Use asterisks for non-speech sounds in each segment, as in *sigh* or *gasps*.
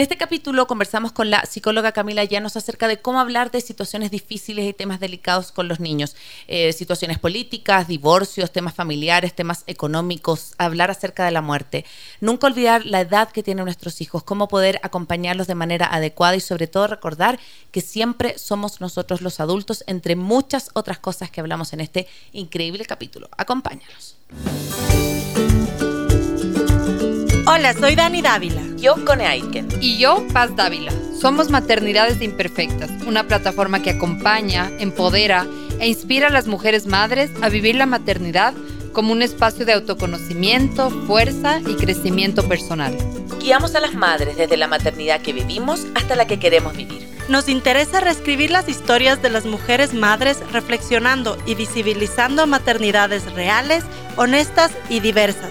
En este capítulo conversamos con la psicóloga Camila Llanos acerca de cómo hablar de situaciones difíciles y temas delicados con los niños, eh, situaciones políticas, divorcios, temas familiares, temas económicos, hablar acerca de la muerte. Nunca olvidar la edad que tienen nuestros hijos, cómo poder acompañarlos de manera adecuada y sobre todo recordar que siempre somos nosotros los adultos, entre muchas otras cosas que hablamos en este increíble capítulo. Acompáñanos. Hola, soy Dani Dávila. Yo, Cone Aitken. Y yo, Paz Dávila. Somos Maternidades Imperfectas, una plataforma que acompaña, empodera e inspira a las mujeres madres a vivir la maternidad como un espacio de autoconocimiento, fuerza y crecimiento personal. Guiamos a las madres desde la maternidad que vivimos hasta la que queremos vivir. Nos interesa reescribir las historias de las mujeres madres reflexionando y visibilizando maternidades reales, honestas y diversas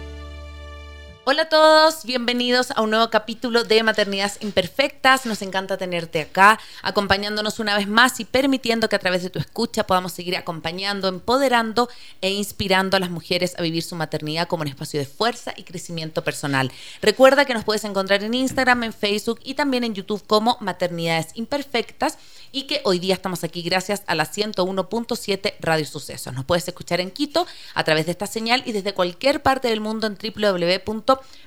Hola a todos, bienvenidos a un nuevo capítulo de Maternidades Imperfectas. Nos encanta tenerte acá, acompañándonos una vez más y permitiendo que a través de tu escucha podamos seguir acompañando, empoderando e inspirando a las mujeres a vivir su maternidad como un espacio de fuerza y crecimiento personal. Recuerda que nos puedes encontrar en Instagram, en Facebook y también en YouTube como Maternidades Imperfectas y que hoy día estamos aquí gracias a la 101.7 Radio Sucesos. Nos puedes escuchar en Quito a través de esta señal y desde cualquier parte del mundo en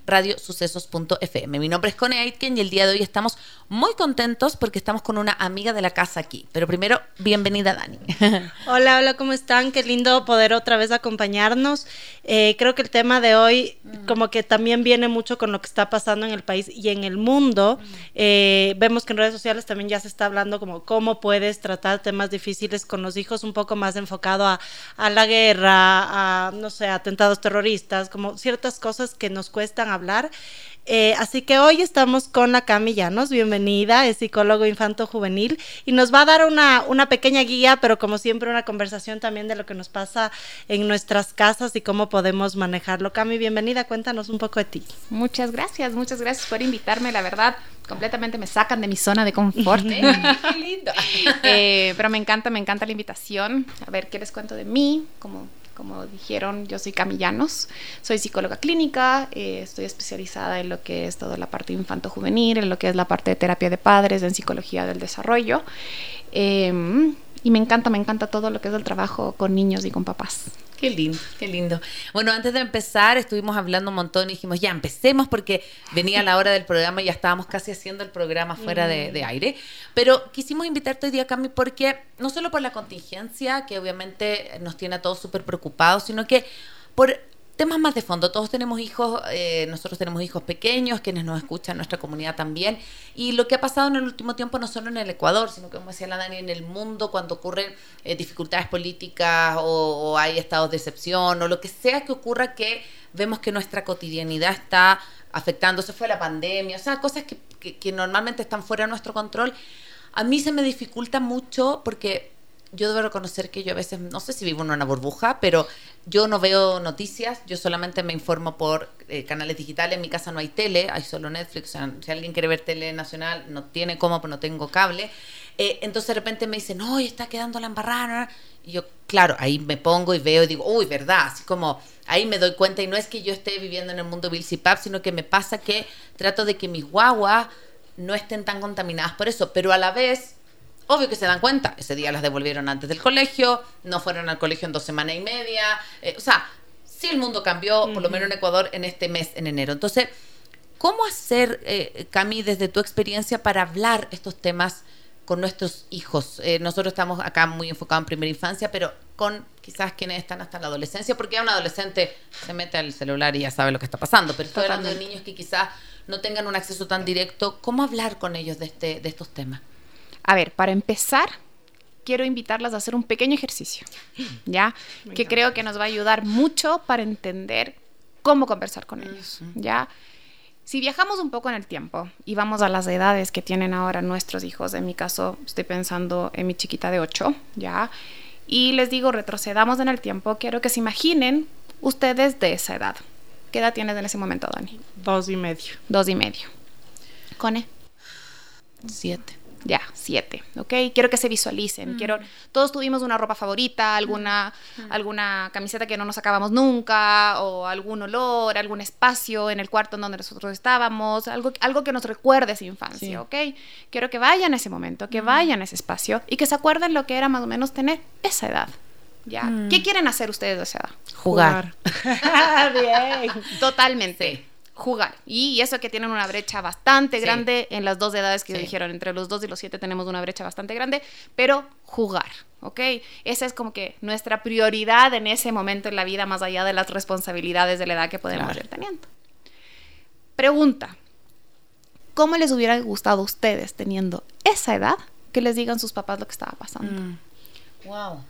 www.radiosucesos.fm. Mi nombre es Cone Aitken y el día de hoy estamos muy contentos porque estamos con una amiga de la casa aquí. Pero primero, bienvenida Dani. *laughs* Hola, hola, ¿cómo están? Qué lindo poder otra vez acompañarnos. Eh, creo que el tema de hoy mm. como que también viene mucho con lo que está pasando en el país y en el mundo. Mm. Eh, vemos que en redes sociales también ya se está hablando como cómo puedes tratar temas difíciles con los hijos un poco más enfocado a, a la guerra, a, no sé, atentados terroristas, como ciertas cosas que nos cuestan hablar. Eh, así que hoy estamos con la Cami Llanos, bienvenida, es psicólogo infanto juvenil y nos va a dar una, una pequeña guía, pero como siempre una conversación también de lo que nos pasa en nuestras casas y cómo podemos manejarlo. Cami, bienvenida, cuéntanos un poco de ti. Muchas gracias, muchas gracias por invitarme, la verdad, completamente me sacan de mi zona de confort. ¿eh? *laughs* *laughs* Qué lindo. Eh, pero me encanta, me encanta la invitación. A ver, ¿qué les cuento de mí? Como como dijeron, yo soy Camillanos, soy psicóloga clínica, eh, estoy especializada en lo que es toda la parte infanto-juvenil, en lo que es la parte de terapia de padres, en psicología del desarrollo. Em, y me encanta, me encanta todo lo que es el trabajo con niños y con papás. Qué lindo, qué lindo. Bueno, antes de empezar estuvimos hablando un montón y dijimos, ya empecemos porque venía la hora del programa y ya estábamos casi haciendo el programa fuera de, aire. Pero quisimos invitarte hoy día, Cami, porque no solo por la contingencia, que obviamente nos tiene a todos súper preocupados, sino que por temas más de fondo. Todos tenemos hijos, eh, nosotros tenemos hijos pequeños, quienes nos escuchan, nuestra comunidad también. Y lo que ha pasado en el último tiempo, no solo en el Ecuador, sino que, como decía la Dani, en el mundo, cuando ocurren eh, dificultades políticas o, hay estados de excepción o lo que sea que ocurra, que vemos que nuestra cotidianidad está afectando. Se fue la pandemia, o sea, cosas que, que normalmente están fuera de nuestro control. A mí se me dificulta mucho porque yo debo reconocer que yo a veces, no sé si vivo en una burbuja, pero yo no veo noticias, yo solamente me informo por eh, canales digitales. En mi casa no hay tele, hay solo Netflix. O sea, si alguien quiere ver tele nacional, no tiene cómo, pues no tengo cable. Eh, entonces de repente me dicen, no, está quedando la embarrada. Y yo, claro, ahí me pongo y veo y digo, uy, verdad, así como ahí me doy cuenta. Y no es que yo esté viviendo en el mundo Bill Pap, sino que me pasa que trato de que mis guaguas no estén tan contaminadas por eso, pero a la vez Obvio que se dan cuenta, ese día las devolvieron antes del colegio, no fueron al colegio en dos semanas y media. Eh, o sea, sí el mundo cambió, por lo menos en Ecuador, en este mes, en enero. Entonces, ¿cómo hacer, eh, Cami, desde tu experiencia para hablar estos temas con nuestros hijos? Eh, nosotros estamos acá muy enfocados en primera infancia, pero con quizás quienes están hasta la adolescencia, porque ya un adolescente se mete al celular y ya sabe lo que está pasando, pero estoy hablando de niños que quizás no tengan un acceso tan directo. ¿Cómo hablar con ellos de, este, de estos temas? A ver, para empezar, quiero invitarlas a hacer un pequeño ejercicio, *gasps* ¿ya? que creo que nos va a ayudar mucho para entender cómo conversar con ellos, ¿ya? Si viajamos un poco en el tiempo y vamos a las edades que tienen ahora nuestros hijos, en mi caso estoy pensando en mi chiquita de 8, ¿ya? Y les digo, retrocedamos en el tiempo, quiero que se imaginen ustedes de esa edad. ¿Qué edad tienes en ese momento, Dani? Dos y medio. Dos y medio. Cone. Siete. Siete, ¿ok? Quiero que se visualicen. Quiero, todos tuvimos una ropa favorita, alguna, alguna camiseta que no nos sacábamos nunca, o algún olor, algún espacio en el cuarto en donde nosotros estábamos, algo, algo que nos recuerde esa infancia, Sí. ¿ok? Quiero que vayan a ese momento, que vayan a ese espacio y que se acuerden lo que era más o menos tener esa edad. ¿Ya? ¿Qué quieren hacer ustedes de esa edad? Jugar. *laughs* *laughs* Bien. Totalmente. Jugar. Y eso que tienen una brecha bastante Sí. grande en las dos edades que Sí. dijeron. Entre los dos y los siete tenemos una brecha bastante grande, pero jugar, ¿ok? Esa es como que nuestra prioridad en ese momento en la vida, más allá de las responsabilidades de la edad que podemos Claro. ir teniendo. Pregunta. ¿Cómo les hubiera gustado a ustedes teniendo esa edad que les digan sus papás lo que estaba pasando? Mm. Wow.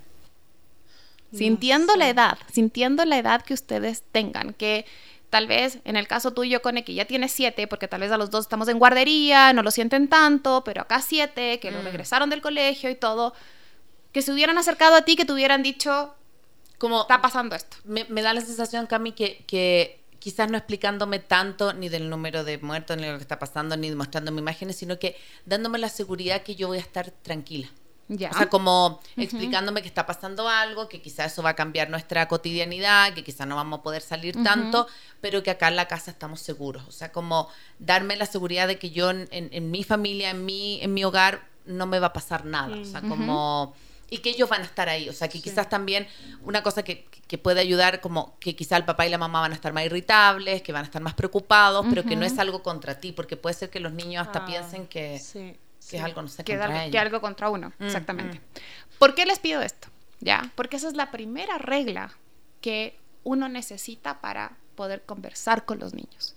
sintiendo la edad, sintiendo la edad que ustedes tengan, que tal vez en el caso tuyo, Cone, que ya tienes siete, porque tal vez a los dos estamos en guardería, no lo sienten tanto, pero acá siete, que lo Mm. regresaron del colegio y todo, que se hubieran acercado a ti, que te hubieran dicho, Como está pasando esto. me, me da la sensación, Cami, que, que quizás no explicándome tanto ni del número de muertos, ni de lo que está pasando, ni mostrándome imágenes, sino que dándome la seguridad que yo voy a estar tranquila. Ya. O sea, como explicándome que está pasando algo, que quizás eso va a cambiar nuestra cotidianidad, que quizás no vamos a poder salir tanto, pero que acá en la casa estamos seguros. O sea, como darme la seguridad de que yo en, en- en mi familia, en mi, en mi hogar, no me va a pasar nada. O sea, como... Y que ellos van a estar ahí. O sea, que quizás también una cosa que, que puede ayudar, como que quizás el papá y la mamá van a estar más irritables, que van a estar más preocupados, pero que no es algo contra ti, porque puede ser que los niños hasta Ah, piensen que, Sí. Que es algo, no sé, que, contra algo, que algo contra uno, Mm, exactamente. ¿Por qué les pido esto? ¿Ya? Porque esa es la primera regla que uno necesita para poder conversar con los niños.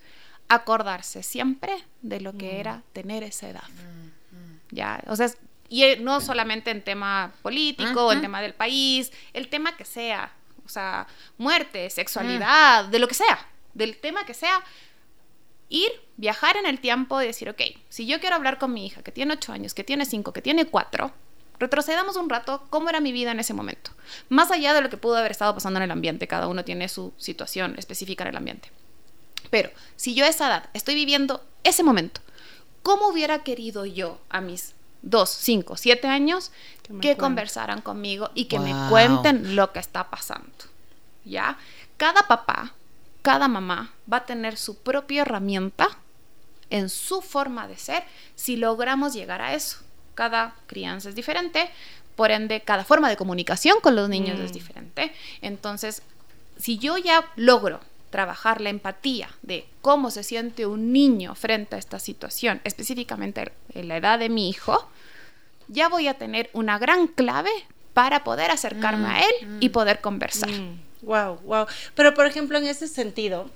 Acordarse siempre de lo Mm. que era tener esa edad. ¿Ya? O sea, y eh, no solamente en tema político, o en tema del país, el tema que sea, o sea, muerte, sexualidad, de lo que sea, del tema que sea, ir, viajar en el tiempo y decir, ok, si yo quiero hablar con mi hija que tiene 8 años, que tiene 5, que tiene 4, retrocedamos un rato cómo era mi vida en ese momento. Más allá de lo que pudo haber estado pasando en el ambiente, cada uno tiene su situación específica en el ambiente. Pero si yo a esa edad estoy viviendo ese momento, ¿cómo hubiera querido yo a mis 2, 5, 7 años Que me que conversaran conmigo y que me cuenten lo que está pasando? ¿Ya? Cada papá, cada mamá va a tener su propia herramienta en su forma de ser si logramos llegar a eso. Cada crianza es diferente, por ende, cada forma de comunicación con los niños es Mm. diferente. Entonces, si yo ya logro trabajar la empatía de cómo se siente un niño frente a esta situación, específicamente en la edad de mi hijo, ya voy a tener una gran clave para poder acercarme a él y poder conversar. Wow, wow. Pero por ejemplo, en ese sentido,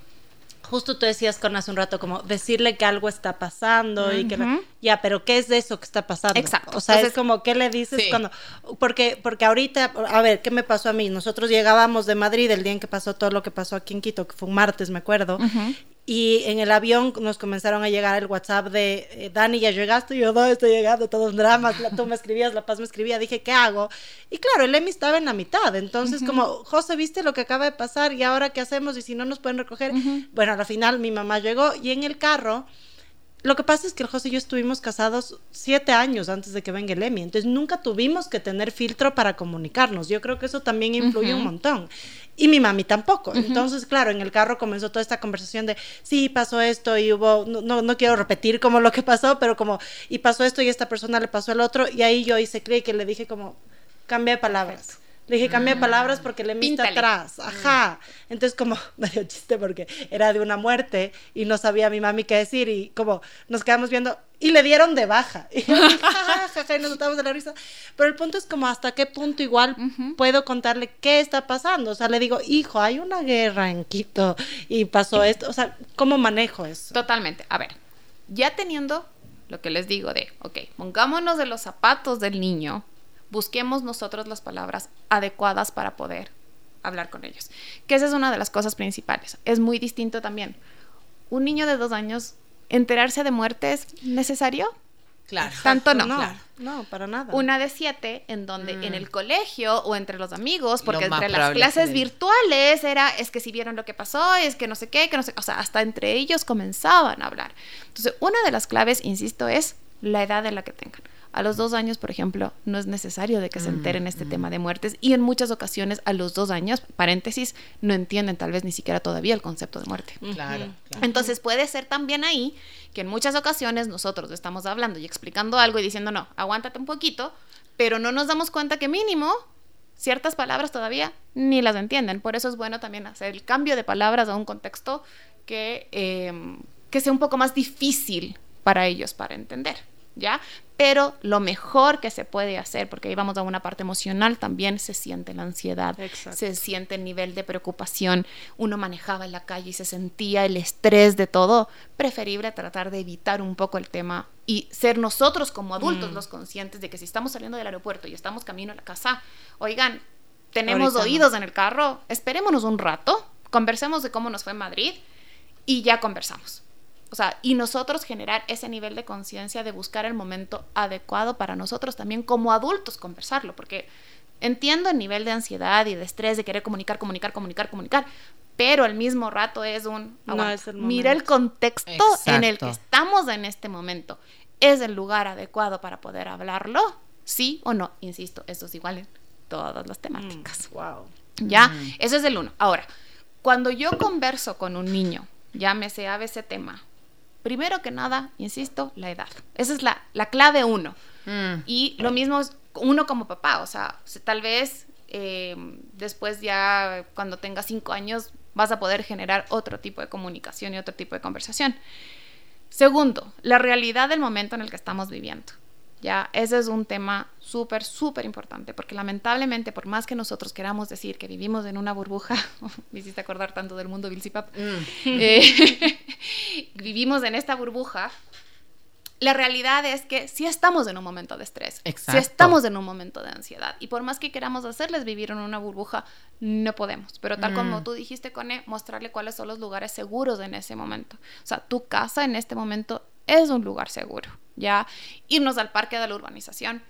justo tú decías con hace un rato como decirle que algo está pasando y que ya, pero ¿qué es de eso que está pasando? Exacto. O sea, es como qué le dices Sí. cuando porque porque ahorita, a ver, ¿qué me pasó a mí? Nosotros llegábamos de Madrid el día en que pasó todo lo que pasó aquí en Quito, que fue un martes, me acuerdo. Ujú. Y en el avión nos comenzaron a llegar el WhatsApp de eh, Dani, ya llegaste, y yo no estoy llegando, todos dramas, la, tú me escribías, La Paz me escribía, dije, ¿qué hago? Y claro, el Emi estaba en la mitad, entonces como, José, ¿viste lo que acaba de pasar? ¿Y ahora qué hacemos? Y si no nos pueden recoger, bueno, al final mi mamá llegó y en el carro, lo que pasa es que el José y yo estuvimos casados siete años antes de que venga el Emi, entonces nunca tuvimos que tener filtro para comunicarnos. Yo creo que eso también influye un montón. Y mi mami tampoco. Entonces, claro, en el carro comenzó toda esta conversación de, sí, pasó esto y hubo, no, no, no quiero repetir como lo que pasó, pero como, y pasó esto y esta persona le pasó el otro, y ahí yo hice creí que le dije como, cambia de palabras. Le dije, cambia de palabras porque le Píntale. atrás. Ajá. Entonces, como, *laughs* me dio chiste porque era de una muerte y no sabía mi mami qué decir y como nos quedamos viendo y le dieron de baja. *laughs* Yo, *laughs* y nos notamos de la risa. Pero el punto es como hasta qué punto igual puedo contarle qué está pasando. O sea, le digo, hijo, hay una guerra en Quito y pasó esto. O sea, ¿cómo manejo eso? Totalmente. A ver, ya teniendo lo que les digo de, ok, pongámonos de los zapatos del niño, busquemos nosotros las palabras adecuadas para poder hablar con ellos. Que esa es una de las cosas principales. Es muy distinto también. Un niño de dos años, enterarse de muerte es necesario. Claro. Tanto no. No, Claro. no, para nada. Una de siete, en donde en el colegio o entre los amigos, porque Mm. Lo entre las clases que- virtuales era, es que si vieron lo que pasó, es que no sé qué, que no sé, o sea, hasta entre ellos comenzaban a hablar. Entonces, una de las claves, insisto, es la edad de la que tengan. A los dos años, por ejemplo, no es necesario de que se enteren este tema de muertes y en muchas ocasiones a los dos años, paréntesis, no entienden tal vez ni siquiera todavía el concepto de muerte. Claro, claro. Entonces puede ser también ahí que en muchas ocasiones nosotros estamos hablando y explicando algo y diciendo, no, aguántate un poquito, pero no nos damos cuenta que mínimo ciertas palabras todavía ni las entienden. Por eso es bueno también hacer el cambio de palabras a un contexto que, eh, que sea un poco más difícil para ellos para entender. ¿Ya? Pero lo mejor que se puede hacer, porque ahí vamos a una parte emocional, también se siente la ansiedad, Exacto. se siente el nivel de preocupación, uno manejaba en la calle y se sentía el estrés de todo, preferible tratar de evitar un poco el tema y ser nosotros como adultos los conscientes de que si estamos saliendo del aeropuerto y estamos camino a la casa, oigan, tenemos Ahorita no. oídos en el carro, esperémonos un rato, conversemos de cómo nos fue en Madrid y ya conversamos. O sea, y nosotros generar ese nivel de conciencia de buscar el momento adecuado para nosotros también como adultos conversarlo, porque entiendo el nivel de ansiedad y de estrés de querer comunicar, comunicar, comunicar, comunicar, pero al mismo rato es un... No aguanta, es el mira el contexto en el que estamos en este momento. ¿Es el lugar adecuado para poder hablarlo? ¿Sí o no? Insisto, esto es igual en todas las temáticas. Wow. ¿Ya? Eso es el uno. Ahora, cuando yo converso con un niño, llámese a ese tema, primero que nada, insisto, la edad. Esa es la, la clave uno. Mm. Y lo mismo es uno como papá, o sea, se- tal vez eh, después ya cuando tengas cinco años vas a poder generar otro tipo de comunicación y otro tipo de conversación. Segundo, la realidad del momento en el que estamos viviendo. Ya, ese es un tema súper, súper importante, porque lamentablemente, por más que nosotros queramos decir que vivimos en una burbuja, *laughs* me hiciste acordar tanto del mundo Vilsipap, Mm. *laughs* eh, *laughs* vivimos en esta burbuja, la realidad es que sí estamos en un momento de estrés, sí Exacto. estamos en un momento de ansiedad, y por más que queramos hacerles vivir en una burbuja, no podemos. Pero tal como Mm. tú dijiste, Cone, mostrarle cuáles son los lugares seguros en ese momento. O sea, tu casa en este momento es un lugar seguro, ¿ya? Irnos al parque de la urbanización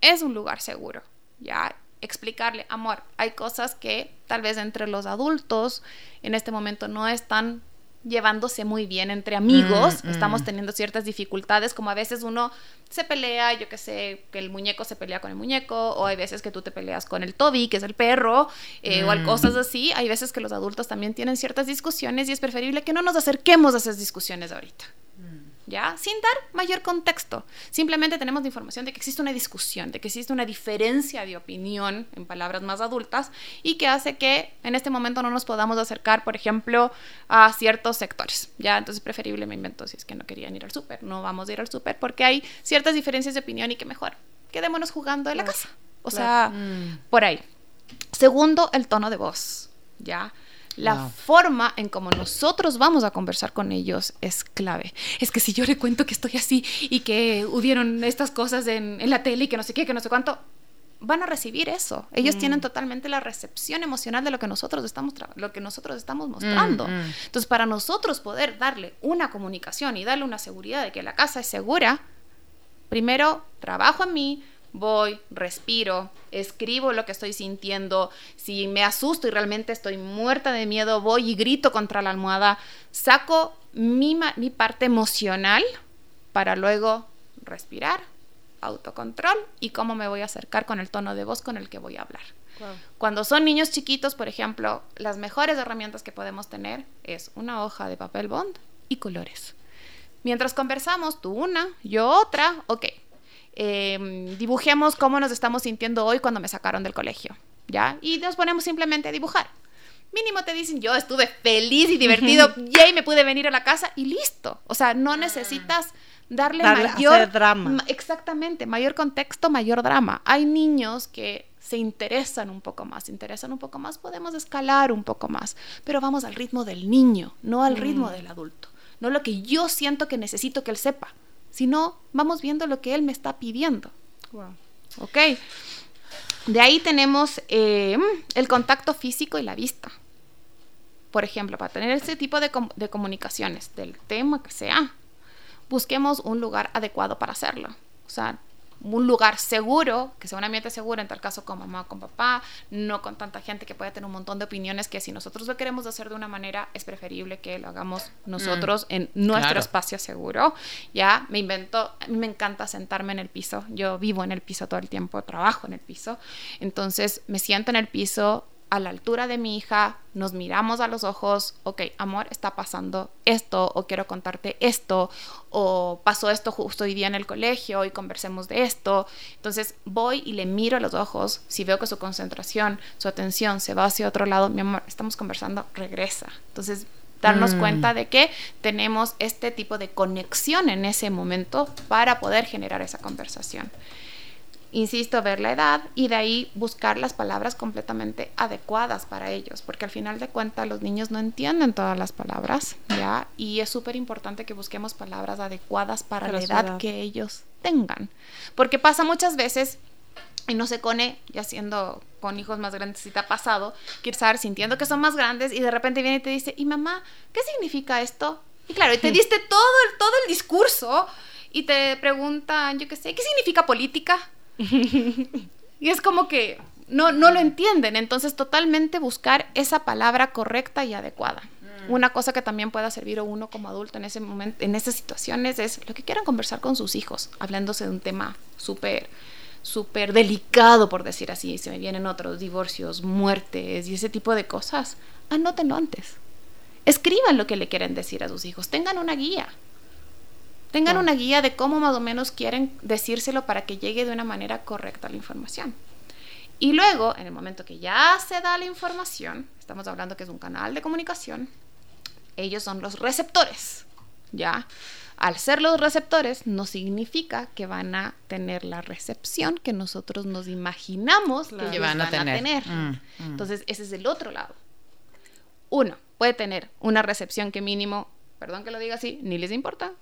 es un lugar seguro, ¿ya? Explicarle, amor, hay cosas que tal vez entre los adultos en este momento no están llevándose muy bien entre amigos, Mm, mm. estamos teniendo ciertas dificultades, como a veces uno se pelea, yo que sé, que el muñeco se pelea con el muñeco, o hay veces que tú te peleas con el Toby, que es el perro, eh, o al- Mm. cosas así, hay veces que los adultos también tienen ciertas discusiones y es preferible que no nos acerquemos a esas discusiones ahorita. ¿Ya? Sin dar mayor contexto. Simplemente tenemos la información de que existe una discusión, de que existe una diferencia de opinión, en palabras más adultas, y que hace que en este momento no nos podamos acercar, por ejemplo, a ciertos sectores, ¿ya? Entonces, preferible me invento si es que no querían ir al súper. No vamos a ir al súper porque hay ciertas diferencias de opinión y que mejor quedémonos jugando en la casa. O sea, Mm. por ahí. Segundo, el tono de voz, ¿ya? La Wow. forma en como nosotros vamos a conversar con ellos es clave. Es que si yo le cuento que estoy así y que hubieron estas cosas en, en la tele y que no sé qué, que no sé cuánto, van a recibir eso. Ellos tienen totalmente la recepción emocional de lo que nosotros estamos, lo que nosotros estamos mostrando. mm. Entonces, para nosotros poder darle una comunicación y darle una seguridad de que la casa es segura, primero trabajo en mí, voy, respiro, escribo lo que estoy sintiendo, si me asusto y realmente estoy muerta de miedo, voy y grito contra la almohada, saco mi, mi parte emocional para luego respirar, autocontrol y cómo me voy a acercar con el tono de voz con el que voy a hablar. Cuando son niños chiquitos, por ejemplo, las mejores herramientas que podemos tener es una hoja de papel bond y colores. Mientras conversamos, tú una, yo otra, ok. Eh, dibujemos cómo nos estamos sintiendo hoy cuando me sacaron del colegio, ¿ya? Y nos ponemos simplemente a dibujar. Mínimo te dicen, yo estuve feliz y divertido, yay, me pude venir a la casa y listo. O sea, no necesitas darle, Darle- mayor hacer drama. ma- Exactamente, mayor contexto, mayor drama. Hay niños que se interesan un poco más, se interesan un poco más, podemos escalar un poco más, pero vamos al ritmo del niño, no al ritmo del adulto, no lo que yo siento que necesito que él sepa, sino vamos viendo lo que él me está pidiendo. Wow. ¿Ok? De ahí tenemos eh, el contacto físico y la vista. Por ejemplo, para tener ese tipo de, com- de comunicaciones, del tema que sea, busquemos un lugar adecuado para hacerlo. O sea, un lugar seguro, que sea un ambiente seguro, en tal caso con mamá o con papá, no con tanta gente que puede tener un montón de opiniones que si nosotros lo queremos hacer de una manera, es preferible que lo hagamos nosotros en nuestro claro. espacio seguro. Ya me invento, a mí me encanta sentarme en el piso, yo vivo en el piso todo el tiempo, trabajo en el piso, entonces me siento en el piso a la altura de mi hija, nos miramos a los ojos, ok, amor, está pasando esto, o quiero contarte esto, o pasó esto justo hoy día en el colegio y conversemos de esto. Entonces voy y le miro a los ojos, si veo que su concentración, su atención se va hacia otro lado, mi amor, estamos conversando, regresa. Entonces darnos Mm. cuenta de que tenemos este tipo de conexión en ese momento para poder generar esa conversación insisto, ver la edad y de ahí buscar las palabras completamente adecuadas para ellos, porque al final de cuentas los niños no entienden todas las palabras, ¿ya? Y es súper importante que busquemos palabras adecuadas para, la edad, edad. que ellos tengan, porque pasa muchas veces y no se cone, ya siendo con hijos más grandes, si te ha pasado, que estar sintiendo que son más grandes y de repente viene y te dice, y mamá, ¿qué significa esto? Y claro, y te *laughs* diste todo el, todo el discurso y te preguntan, yo qué sé, ¿qué significa política? *laughs* Y es como que no, no lo entienden. Entonces, totalmente buscar esa palabra correcta y adecuada. Una cosa que también pueda servir a uno como adulto en ese momento, en esas situaciones, es lo que quieran conversar con sus hijos, hablándose de un tema súper, súper delicado, por decir así. Se me vienen otros divorcios, muertes y ese tipo de cosas. Anótenlo antes. Escriban lo que le quieren decir a sus hijos. Tengan una guía. Tengan una guía de cómo más o menos quieren decírselo para que llegue de una manera correcta la información. Y luego, en el momento que ya se da la información, estamos hablando que es un canal de comunicación, ellos son los receptores, ¿ya? Al ser los receptores, no significa que van a tener la recepción que nosotros nos imaginamos Claro. que van a tener. tener. Mm, mm. Entonces, ese es el otro lado. Uno, puede tener una recepción que mínimo, perdón que lo diga así, ni les importa.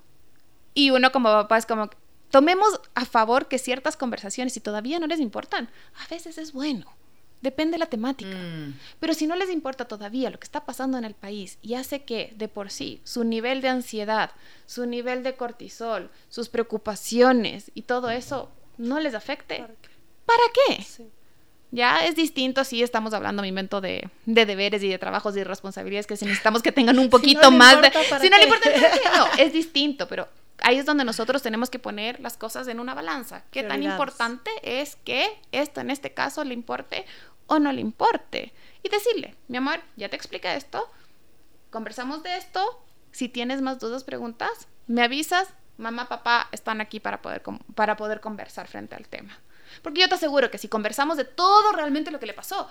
Y uno como papá es como, tomemos a favor que ciertas conversaciones, si todavía no les importan, a veces es bueno. Depende de la temática. Mm. Pero si no les importa todavía lo que está pasando en el país y hace que de por sí su nivel de ansiedad, su nivel de cortisol, sus preocupaciones y todo eso no les afecte, ¿Para qué? ¿para qué? Sí. Ya es distinto si estamos hablando, mi invento, de, de deberes y de trabajos y de responsabilidades que si necesitamos que tengan un *laughs* poquito le más de... importa, ¿para Si no le importa, ¿para qué? *laughs* no, es distinto, pero ahí es donde nosotros tenemos que poner las cosas en una balanza. ¿Qué tan importante es que esto en este caso le importe o no le importe? Y decirle, mi amor, ya te expliqué esto, conversamos de esto, si tienes más dudas, preguntas, me avisas, mamá, papá están aquí para poder, para poder conversar frente al tema. Porque yo te aseguro que si conversamos de todo realmente lo que le pasó,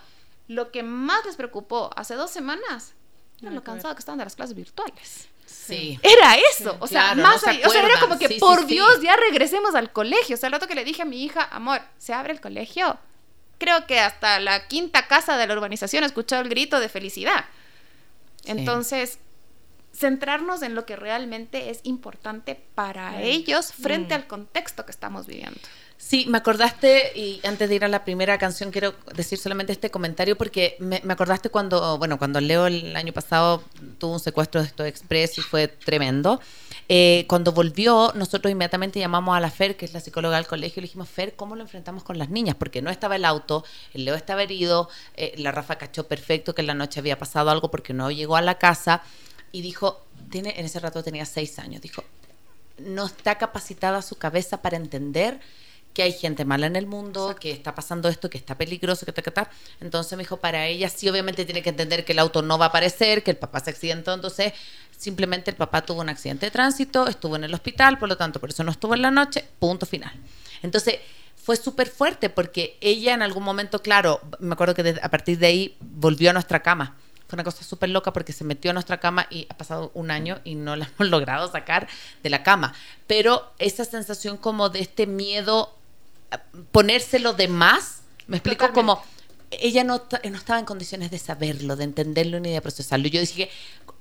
lo que más les preocupó hace dos semanas era Nada lo cansado que estaban de las clases virtuales. Sí. Era eso, o sea, Claro, más no se o sea, era como que Sí, por. Dios, ya regresemos al colegio. O sea, el rato que le dije a mi hija, amor, ¿se abre el colegio? Creo que hasta la quinta casa de la urbanización escuchó el grito de felicidad. Entonces, centrarnos en lo que realmente es importante para ellos frente Mm. al contexto que estamos viviendo. Sí, me acordaste, y antes de ir a la primera canción, quiero decir solamente este comentario porque me, acordaste cuando, bueno, cuando Leo el año pasado tuvo un secuestro de esto express y fue tremendo. Eh, cuando volvió, nosotros inmediatamente llamamos a la Fer, que es la psicóloga del colegio, y le dijimos, Fer, ¿cómo lo enfrentamos con las niñas? Porque no estaba el auto, el Leo estaba herido, eh, la Rafa cachó perfecto que en la noche había pasado algo porque no llegó a la casa y dijo, tiene, en ese rato tenía seis años, dijo, no está capacitada su cabeza para entender que hay gente mala en el mundo, que está pasando esto, que está peligroso, que ta, que ta. Entonces me dijo, para ella sí obviamente tiene que entender que el auto no va a aparecer, que el papá se accidentó, entonces simplemente el papá tuvo un accidente de tránsito, estuvo en el hospital, por lo tanto por eso no estuvo en la noche, punto final. Entonces fue súper fuerte porque ella en algún momento, claro, me acuerdo que desde- a partir de ahí volvió a nuestra cama. Fue una cosa súper loca porque se metió a nuestra cama y ha pasado un año y no la *laughs* hemos logrado sacar de la cama. Pero esa sensación como de este miedo ponérselo de más, me explico Totalmente. como ella no, no estaba en condiciones de saberlo, de entenderlo ni de procesarlo. Yo dije que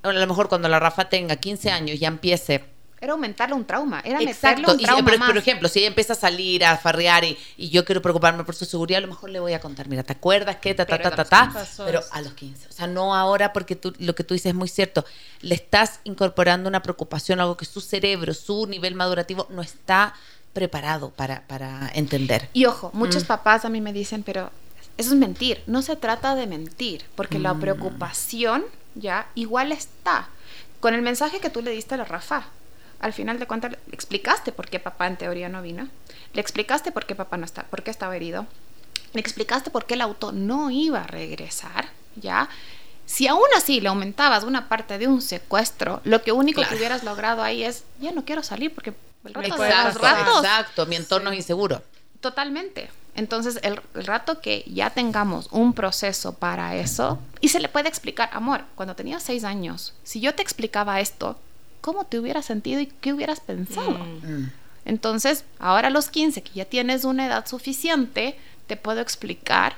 a lo mejor cuando la Rafa tenga 15 años ya empiece era aumentarle un trauma, era Exacto. meterle un Y, trauma pero, más. por ejemplo, si ella empieza a salir, a farrear y, y yo quiero preocuparme por su seguridad, a lo mejor le voy a contar, mira, ¿te acuerdas que ta, ta, Pero ta, a ta, los ta? 15 pasó Pero a los 15. O sea, no ahora porque tú, lo que tú dices es muy cierto. Le estás incorporando una preocupación, algo que su cerebro, su nivel madurativo no está preparado para, para entender. Y ojo, muchos Mm. papás a mí me dicen, pero eso es mentir. No se trata de mentir, porque la Mm. preocupación ya igual está. Con el mensaje que tú le diste a la Rafa, al final de cuentas le explicaste por qué papá en teoría no vino. Le explicaste por qué papá no está, por qué estaba herido. Le explicaste por qué el auto no iba a regresar, ¿ya? Si aún así le aumentabas una parte de un secuestro, lo que único Claro. que hubieras logrado ahí es, ya no quiero salir porque el rato de los Exacto, ratos exacto. Mi entorno es inseguro. Totalmente. Entonces, el, el rato que ya tengamos un proceso para eso, y se le puede explicar, amor, cuando tenías seis años, si yo te explicaba esto, ¿cómo te hubieras sentido y qué hubieras pensado? Mm. Entonces, ahora a los 15, que ya tienes una edad suficiente, te puedo explicar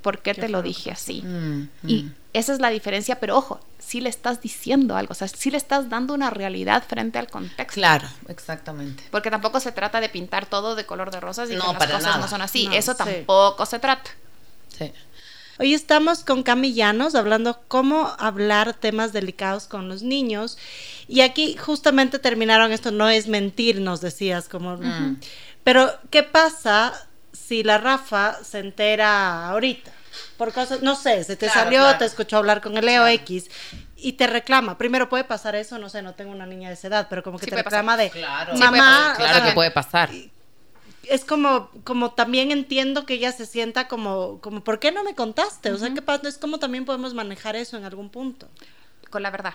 por qué, ¿Qué te lo dije así. Mm, Y mm. Esa es la diferencia, pero ojo, si le estás diciendo algo, o sea, si le estás dando una realidad frente al contexto. Claro, exactamente. Porque tampoco se trata de pintar todo de color de rosas y No, que las para cosas nada. no son así. No, Eso sí. tampoco se trata. Sí. Hoy estamos con Cami Llanos hablando cómo hablar temas delicados con los niños. Y aquí justamente terminaron esto, no es mentir, nos decías, como... Pero, ¿qué pasa si la Rafa se entera ahorita? Por cosas, no sé, se te Claro, salió, claro. te escuchó hablar con el Leo X y te reclama. Primero puede pasar eso, no sé, no tengo una niña de esa edad, pero como que Sí te pasar. reclama de Claro. Sí puede mamá, pasar, Claro que puede pasar. es como, como también entiendo que ella se sienta como, como, ¿por qué no me contaste? O sea, ¿qué pasa? Es como también podemos manejar eso en algún punto. Con la verdad.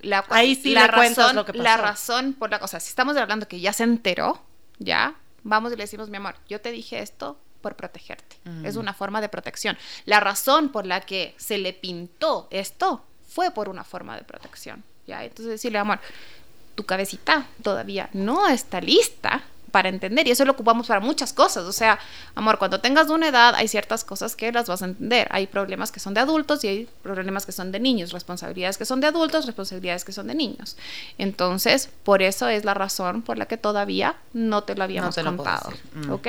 La, Ahí sí le cuentas lo que pasó. La razón por la cosa, si estamos hablando que ya se enteró, ya, vamos y le decimos, mi amor, yo te dije esto por protegerte. Es una forma de protección. La razón por la que se le pintó esto fue por una forma de protección. ¿ya? Entonces decirle, amor, tu cabecita todavía no está lista para entender y eso lo ocupamos para muchas cosas. O sea, amor, cuando tengas una edad hay ciertas cosas que las vas a entender. Hay problemas que son de adultos y hay problemas que son de niños, responsabilidades que son de adultos, responsabilidades que son de niños. Entonces, por eso es la razón por la que todavía no te lo habíamos te puedo contado. Mm. ¿Ok?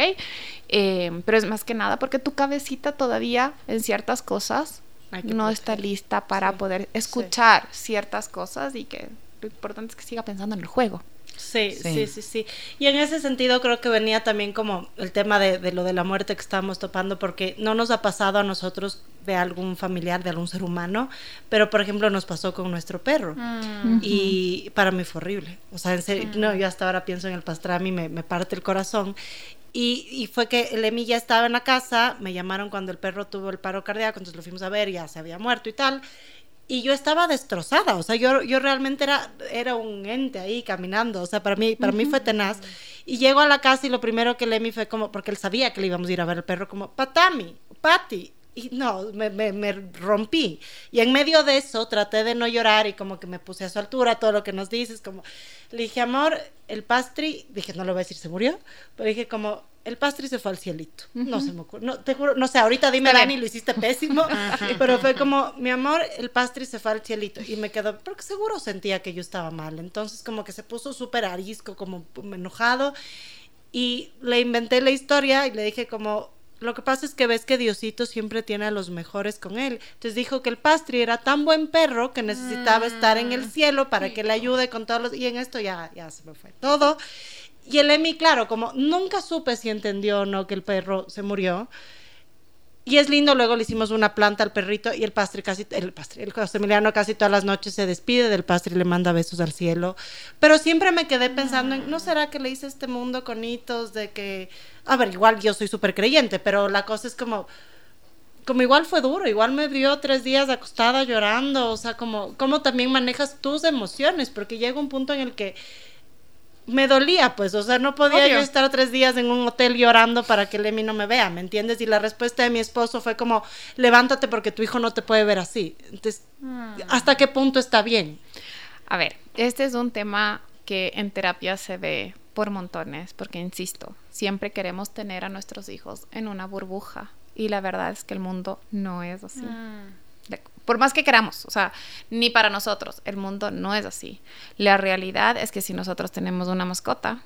Eh, pero es más que nada porque tu cabecita todavía en ciertas cosas no proteger. está lista para Sí, poder escuchar ciertas cosas y que lo importante es que siga pensando en el juego. Sí, Sí. sí, sí, sí. Y en ese sentido creo que venía también como el tema de, de lo de la muerte que estamos topando, porque no nos ha pasado a nosotros de algún familiar, de algún ser humano, pero por ejemplo nos pasó con nuestro perro. Y para mí fue horrible. O sea, en serio, no, yo hasta ahora pienso en el pastrami, me, me parte el corazón. Y, y fue que el Emi ya estaba en la casa, me llamaron cuando el perro tuvo el paro cardíaco, entonces lo fuimos a ver, ya se había muerto y tal. Y yo estaba destrozada, o sea, yo, yo realmente era, era un ente ahí caminando, o sea, para mí, para mí fue tenaz. Y llego a la casa y lo primero que Emi fue como, porque él sabía que le íbamos a ir a ver el perro, como, Patami, Pati. Y no, me, me, me rompí. Y en medio de eso traté de no llorar y como que me puse a su altura, todo lo que nos dices, como, le dije, amor, el pastri, dije, no le voy a decir, se murió, pero dije como, el pastri se fue al cielito. No se me ocurre, no, te juro, no sé, ahorita dime, Dani, lo hiciste pésimo, *laughs* pero fue como, mi amor, el pastri se fue al cielito. Y me quedó, porque seguro sentía que yo estaba mal. Entonces como que se puso súper arisco, como enojado. Y le inventé la historia y le dije como, lo que pasa es que ves que Diosito siempre tiene a los mejores con él. Entonces dijo que el pastri era tan buen perro que necesitaba estar en el cielo para que le ayude con todos los... Y en esto ya, ya se me fue todo. Y el Emi, claro, como nunca supe si entendió o no que el perro se murió. Y es lindo, luego le hicimos una planta al perrito y el pastri casi, el pastri, el José Emiliano casi todas las noches se despide del pastri y le manda besos al cielo. Pero siempre me quedé pensando en, ¿no será que le hice este mundo con hitos de que, a ver, igual yo soy súper creyente, pero la cosa es como, como igual fue duro, igual me vio tres días acostada llorando, o sea, como, cómo también manejas tus emociones, porque llega un punto en el que me dolía, pues, o sea, no podía Obvio. yo estar tres días en un hotel llorando para que Lemmy no me vea, ¿me entiendes? Y la respuesta de mi esposo fue como, levántate porque tu hijo no te puede ver así. Entonces, ¿hasta qué punto está bien? A ver, este es un tema que en terapia se ve por montones, porque insisto, siempre queremos tener a nuestros hijos en una burbuja y la verdad es que el mundo no es así. De- por más que queramos, o sea, ni para nosotros. El mundo no es así. La realidad es que si nosotros tenemos una mascota,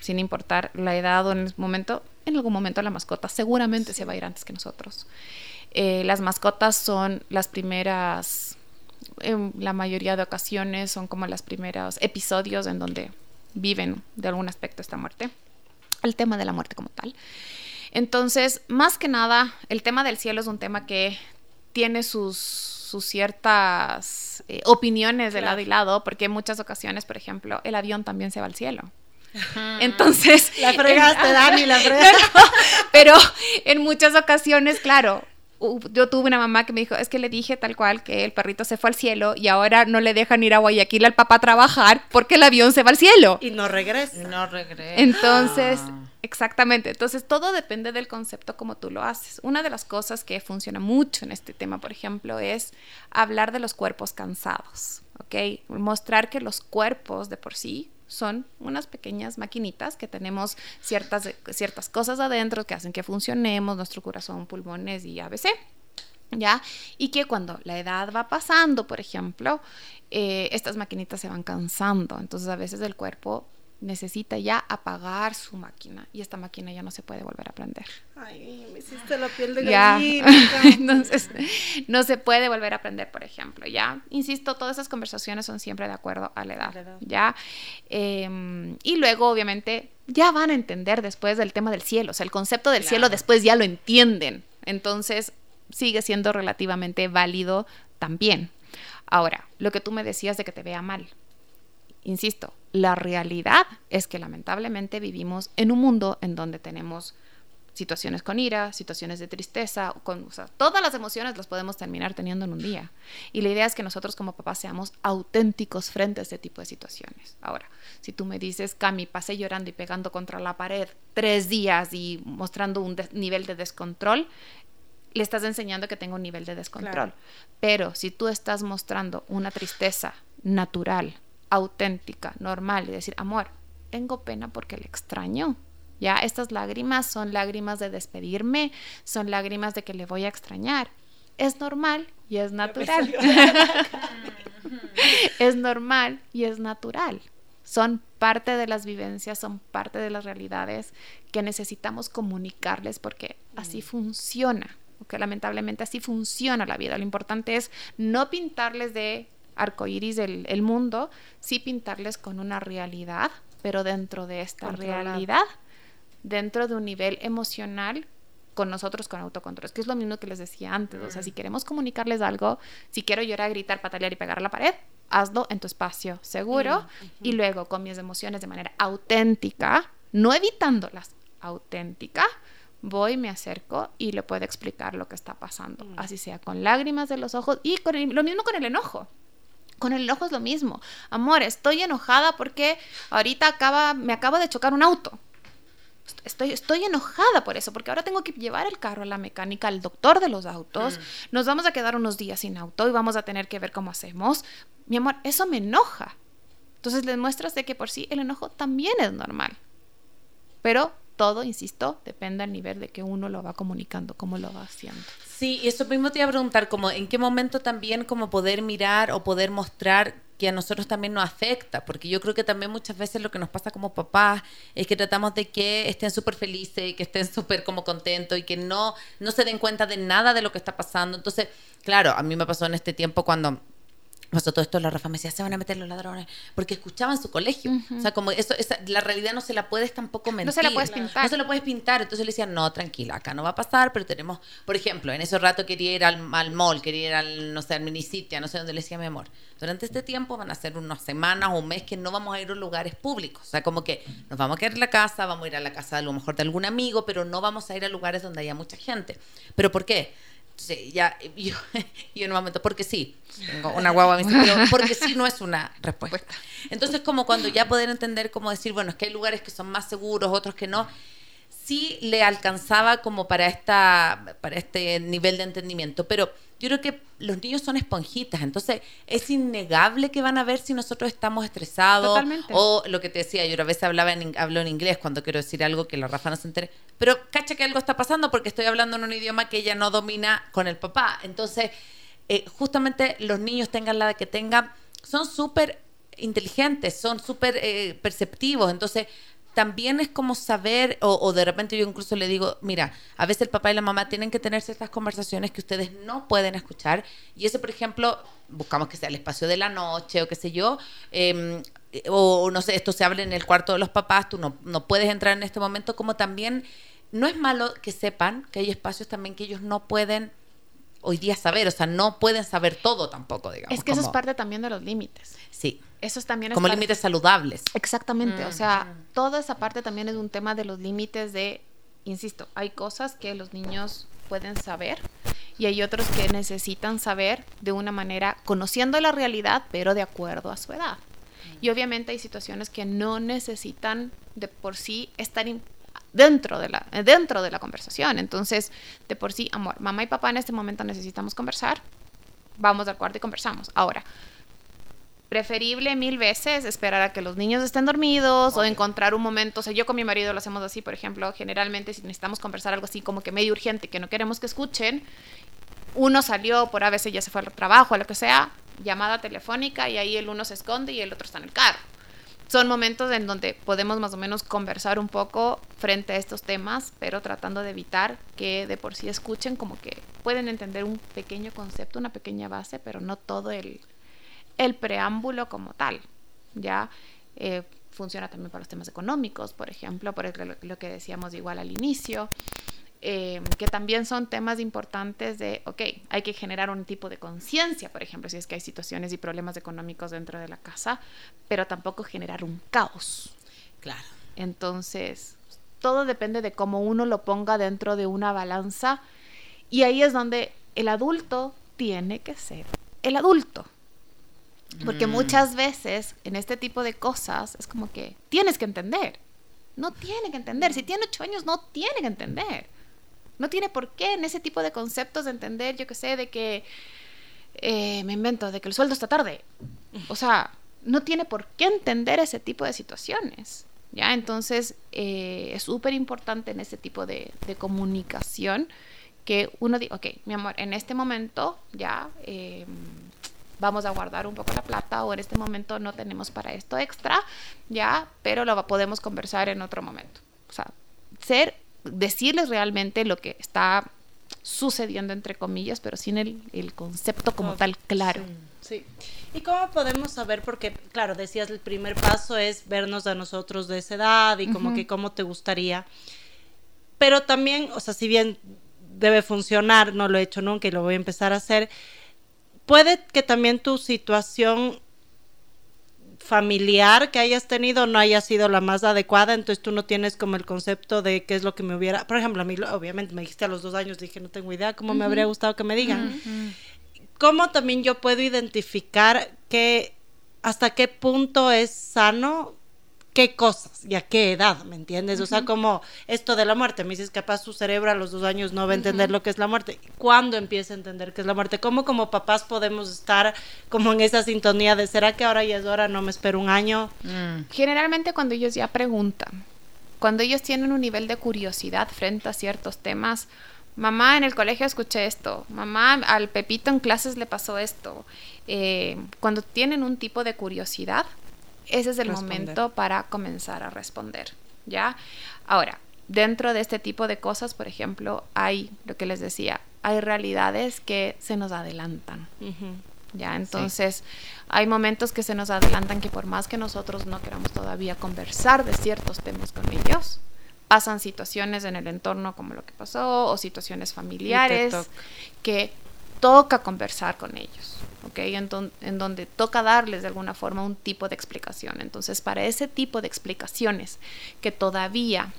sin importar la edad o en el momento, en algún momento la mascota seguramente se va a ir antes que nosotros. Eh, las mascotas son las primeras, en la mayoría de ocasiones son como los primeros episodios en donde viven de algún aspecto esta muerte, el tema de la muerte como tal. Entonces, más que nada, el tema del cielo es un tema que tiene sus, sus ciertas eh, opiniones de lado y lado, porque en muchas ocasiones, por ejemplo, el avión también se va al cielo. Entonces. La fregaste, Dani, la *laughs* fregaste. pero en muchas ocasiones, claro, yo tuve una mamá que me dijo, es que le dije tal cual que el perrito se fue al cielo y ahora no le dejan ir a Guayaquil al papá a trabajar porque el avión se va al cielo. Y no regresa. Y no regresa. Entonces, exactamente. Entonces, todo depende del concepto como tú lo haces. Una de las cosas que funciona mucho en este tema, por ejemplo, es hablar de los cuerpos cansados, ¿ok? Mostrar que los cuerpos de por sí son unas pequeñas maquinitas que tenemos ciertas, ciertas cosas adentro que hacen que funcionemos, nuestro corazón, pulmones y ABC. ¿Ya? Y que cuando la edad va pasando, por ejemplo, eh, estas maquinitas se van cansando. Entonces a veces el cuerpo necesita ya apagar su máquina y esta máquina ya no se puede volver a prender. Ay, me hiciste la piel de *laughs* gallina. Entonces, no se puede volver a prender, por ejemplo, ¿ya? Insisto, todas esas conversaciones son siempre de acuerdo a la edad, ¿ya? Em, y luego, obviamente, ya van a entender después del tema del cielo, o sea, el concepto del cielo después ya lo entienden. Entonces, sigue siendo relativamente válido también. Ahora, lo que tú me decías de que te vea mal, insisto, la realidad es que lamentablemente vivimos en un mundo en donde tenemos situaciones con ira, situaciones de tristeza, con, todas las emociones las podemos terminar teniendo en un día. Y la idea es que nosotros como papás seamos auténticos frente a este tipo de situaciones. Ahora, si tú me dices, Cami, pasé llorando y pegando contra la pared tres días y mostrando un nivel de descontrol, le estás enseñando que tengo un nivel de descontrol. Pero si tú estás mostrando una tristeza natural, auténtica, normal y decir, amor, tengo pena porque le extraño. Ya, estas lágrimas son lágrimas de despedirme, son lágrimas de que le voy a extrañar. Es normal y es natural. *laughs* es normal y es natural. Son parte de las vivencias, son parte de las realidades que necesitamos comunicarles porque así mm. funciona. Porque lamentablemente así funciona la vida. Lo importante es no pintarles de arcoíris del el mundo, sí pintarles con una realidad, pero dentro de esta realidad, dentro de un nivel emocional con nosotros con autocontrol. Es que es lo mismo que les decía antes. O sea, si queremos comunicarles algo, si quiero llorar, gritar, patalear y pegar a la pared, hazlo en tu espacio seguro y luego con mis emociones de manera auténtica, no evitándolas, auténtica, voy, me acerco y le puedo explicar lo que está pasando. Así sea con lágrimas de los ojos y con lo mismo con el enojo. Con el enojo es lo mismo. Amor, estoy enojada porque ahorita acaba, me acaba de chocar un auto. Estoy, estoy enojada por eso, porque ahora tengo que llevar el carro a la mecánica, al doctor de los autos. Mm. Nos vamos a quedar unos días sin auto y vamos a tener que ver cómo hacemos. Mi amor, eso me enoja. Entonces les muestras de que por sí el enojo también es normal. Pero todo, insisto, depende al nivel de que uno lo va comunicando, cómo lo va haciendo. Sí, y eso mismo te iba a preguntar, como en qué momento también como poder mirar o poder mostrar que a nosotros también nos afecta, porque yo creo que también muchas veces lo que nos pasa como papás es que tratamos de que estén súper felices, que estén súper como contentos y que no, no se den cuenta de nada de lo que está pasando. Entonces, claro, a mí me pasó en este tiempo cuando pasó todo esto, la Rafa me decía, se van a meter los ladrones, porque escuchaban su colegio. O sea, como eso, esa, la realidad no se la puedes tampoco mentir. No se la puedes pintar. No se la puedes pintar. Entonces le decían, no, tranquila, acá no va a pasar, pero tenemos, por ejemplo, en ese rato quería ir al, al mall, quería ir al, no sé, al minisitio, no sé dónde le decía mi amor. Durante este tiempo van a ser unas semanas o un mes que no vamos a ir a lugares públicos. O sea, como que nos vamos a quedar en la casa, vamos a ir a la casa a lo mejor de algún amigo, pero no vamos a ir a lugares donde haya mucha gente. ¿Pero por qué? Sí, ya, yo, *laughs* yo en un momento, porque sí, tengo una guagua, pero porque sí no es una respuesta. Entonces, como cuando ya poder entender, cómo decir, bueno, es que hay lugares que son más seguros, otros que no, sí le alcanzaba como para, esta, para este nivel de entendimiento, pero yo creo que los niños son esponjitas, entonces es innegable que van a ver si nosotros estamos estresados o lo que te decía, yo a veces hablaba en, hablo en inglés cuando quiero decir algo que la Rafa no se entere, pero cacha que algo está pasando porque estoy hablando en un idioma que ella no domina con el papá, entonces eh, justamente los niños tengan la que tengan, son súper inteligentes, son súper eh, perceptivos, entonces también es como saber, o, o, de repente yo incluso le digo, mira, a veces el papá y la mamá tienen que tener ciertas conversaciones que ustedes no pueden escuchar, y eso, por ejemplo, buscamos que sea el espacio de la noche o qué sé yo, eh, o no sé, esto se habla en el cuarto de los papás, tú no, no puedes entrar en este momento, como también no es malo que sepan que hay espacios también que ellos no pueden hoy día saber, o sea, no pueden saber todo tampoco, digamos. Es que eso es parte también de los límites. Sí. Eso es también como límites saludables. Exactamente, mm. o sea, toda esa parte también es un tema de los límites de, insisto, hay cosas que los niños pueden saber y hay otros que necesitan saber de una manera conociendo la realidad, pero de acuerdo a su edad. Y obviamente hay situaciones que no necesitan de por sí estar dentro de la dentro de la conversación. Entonces, de por sí, amor, mamá y papá en este momento necesitamos conversar. Vamos al cuarto y conversamos. Ahora, preferible mil veces esperar a que los niños estén dormidos o encontrar un momento, o sea, yo con mi marido lo hacemos así, por ejemplo, generalmente si necesitamos conversar algo así como que medio urgente, que no queremos que escuchen, uno salió por a veces ya se fue al trabajo, o lo que sea, llamada telefónica y ahí el uno se esconde y el otro está en el carro. Son momentos en donde podemos más o menos conversar un poco frente a estos temas, pero tratando de evitar que de por sí escuchen como que pueden entender un pequeño concepto, una pequeña base, pero no todo el, el preámbulo como tal, ¿ya? Eh, funciona también para los temas económicos, por ejemplo, por lo, que decíamos igual al inicio, eh, que también son temas importantes de, ok, hay que generar un tipo de conciencia, por ejemplo, si es que hay situaciones y problemas económicos dentro de la casa, pero tampoco generar un caos. Claro. Entonces, todo depende de cómo uno lo ponga dentro de una balanza y ahí es donde el adulto tiene que ser el adulto. Porque mm. muchas veces en este tipo de cosas es como que tienes que entender. No tiene que entender. Si tiene ocho años, no tiene que entender. No tiene por qué en ese tipo de conceptos de entender, yo que sé, de que eh, me invento, de que el sueldo está tarde. O sea, no tiene por qué entender ese tipo de situaciones. ¿Ya? Entonces, eh, es súper importante en ese tipo de, comunicación que uno diga, ok, mi amor, en este momento ya eh, vamos a guardar un poco la plata o en este momento no tenemos para esto extra, ya, pero lo podemos conversar en otro momento. O sea, ser, decirles realmente lo que está sucediendo entre comillas, pero sin el, el concepto como tal claro. Sí, ¿Y cómo podemos saber? Porque, claro, decías, el primer paso es vernos a nosotros de esa edad y como que cómo te gustaría. Pero también, o sea, si bien debe funcionar, no lo he hecho nunca y lo voy a empezar a hacer, puede que también tu situación familiar que hayas tenido no haya sido la más adecuada, entonces tú no tienes como el concepto de qué es lo que me hubiera, por ejemplo, a mí obviamente me dijiste a los dos años, dije no tengo idea cómo me habría gustado que me digan. ¿Cómo también yo puedo identificar que hasta qué punto es sano qué cosas y a qué edad, ¿me entiendes? O sea, como esto de la muerte, me dices, capaz su cerebro a los dos años no va a entender lo que es la muerte. ¿Cuándo empieza a entender qué es la muerte? ¿Cómo como papás podemos estar como en esa sintonía de, ¿será que ahora ya es hora, no me espero un año? Mm. Generalmente cuando ellos ya preguntan, cuando ellos tienen un nivel de curiosidad frente a ciertos temas, mamá en el colegio escuché esto, mamá al Pepito en clases le pasó esto, eh, cuando tienen un tipo de curiosidad, ese es el momento para comenzar a responder, ¿ya? Ahora, dentro de este tipo de cosas, por ejemplo, hay, lo que les decía, hay realidades que se nos adelantan. ¿Ya? Entonces, hay momentos que se nos adelantan que por más que nosotros no queramos todavía conversar de ciertos temas con ellos, pasan situaciones en el entorno como lo que pasó o situaciones familiares que toca conversar con ellos, ¿ok? En, en, donde toca darles de alguna forma un tipo de explicación. Entonces, para ese tipo de explicaciones que todavía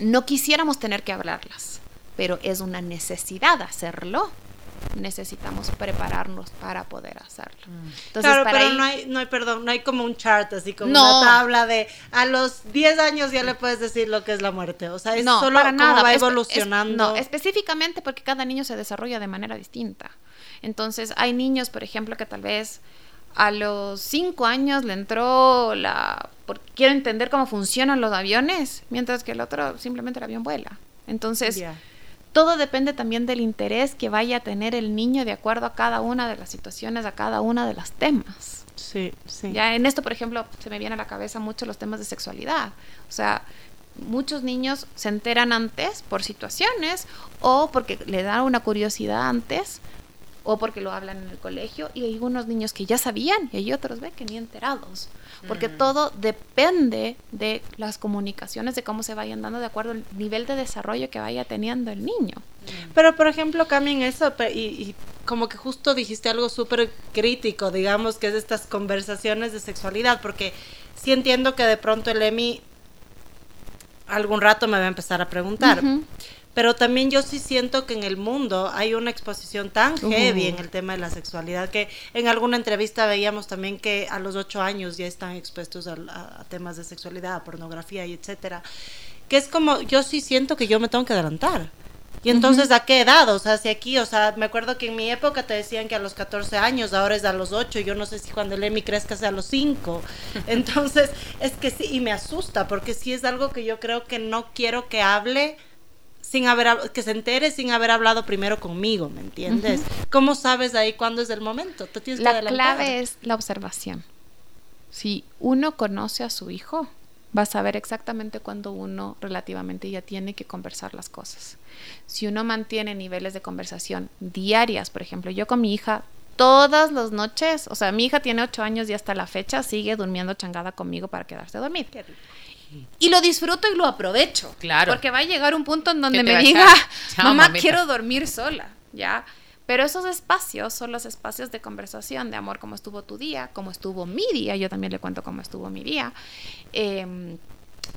no quisiéramos tener que hablarlas, pero es una necesidad hacerlo, necesitamos prepararnos para poder hacerlo. Mm. Entonces, claro, pero no hay, no hay, perdón, no hay como un chart, así como una tabla de a los 10 años ya le puedes decir lo que es la muerte. O sea, es solo para nada. va evolucionando. no, específicamente porque cada niño se desarrolla de manera distinta. Entonces, hay niños, por ejemplo, que tal vez a los 5 años le entró la... porque quiero entender cómo funcionan los aviones, mientras que el otro simplemente el avión vuela. Entonces todo depende también del interés que vaya a tener el niño de acuerdo a cada una de las situaciones, a cada una de los temas. Sí, sí. Ya en esto, por ejemplo, se me viene a la cabeza mucho los temas de sexualidad. O sea, muchos niños se enteran antes por situaciones o porque le da una curiosidad antes o porque lo hablan en el colegio y hay unos niños que ya sabían y hay otros ve que ni enterados porque todo depende de las comunicaciones de cómo se vayan dando de acuerdo al nivel de desarrollo que vaya teniendo el niño. Pero por ejemplo cambien eso y, y como que justo dijiste algo súper crítico digamos que es de estas conversaciones de sexualidad porque sí entiendo que de pronto el Emi algún rato me va a empezar a preguntar. Pero también yo sí siento que en el mundo hay una exposición tan heavy en el tema de la sexualidad que en alguna entrevista veíamos también que a los ocho años ya están expuestos a, a temas de sexualidad, a pornografía y etcétera. Que es como, yo sí siento que yo me tengo que adelantar. Y entonces, ¿a qué edad? O sea, si aquí, o sea, me acuerdo que en mi época te decían que a los 14 años, ahora es a los 8, yo no sé si cuando el Emi crezca sea a los 5. *laughs* Entonces, es que sí, y me asusta, porque sí es algo que yo creo que no quiero que hable sin haber, que se entere sin haber hablado primero conmigo, ¿me entiendes? ¿Cómo sabes ahí cuándo es el momento? ¿Te tienes la clave es la observación. Si uno conoce a su hijo, va a saber exactamente cuándo uno relativamente ya tiene que conversar las cosas. Si uno mantiene niveles de conversación diarias, por ejemplo, yo con mi hija todas las noches, o sea, mi hija tiene ocho años y hasta la fecha sigue durmiendo changada conmigo para quedarse a dormir. Y lo disfruto y lo aprovecho. Claro. Porque va a llegar un punto en donde me diga, *laughs* mamá, quiero dormir sola, ¿ya? Pero esos espacios son los espacios de conversación, de amor, cómo estuvo tu día, cómo estuvo mi día, yo también le cuento cómo estuvo mi día. Eh,